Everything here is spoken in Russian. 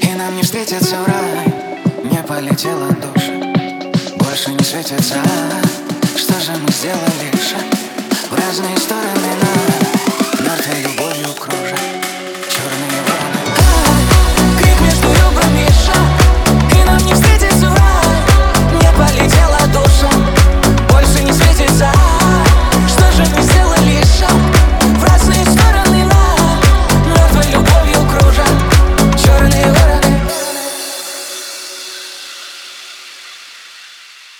И нам не встретиться в рай Не полетела душа Больше не светится. Что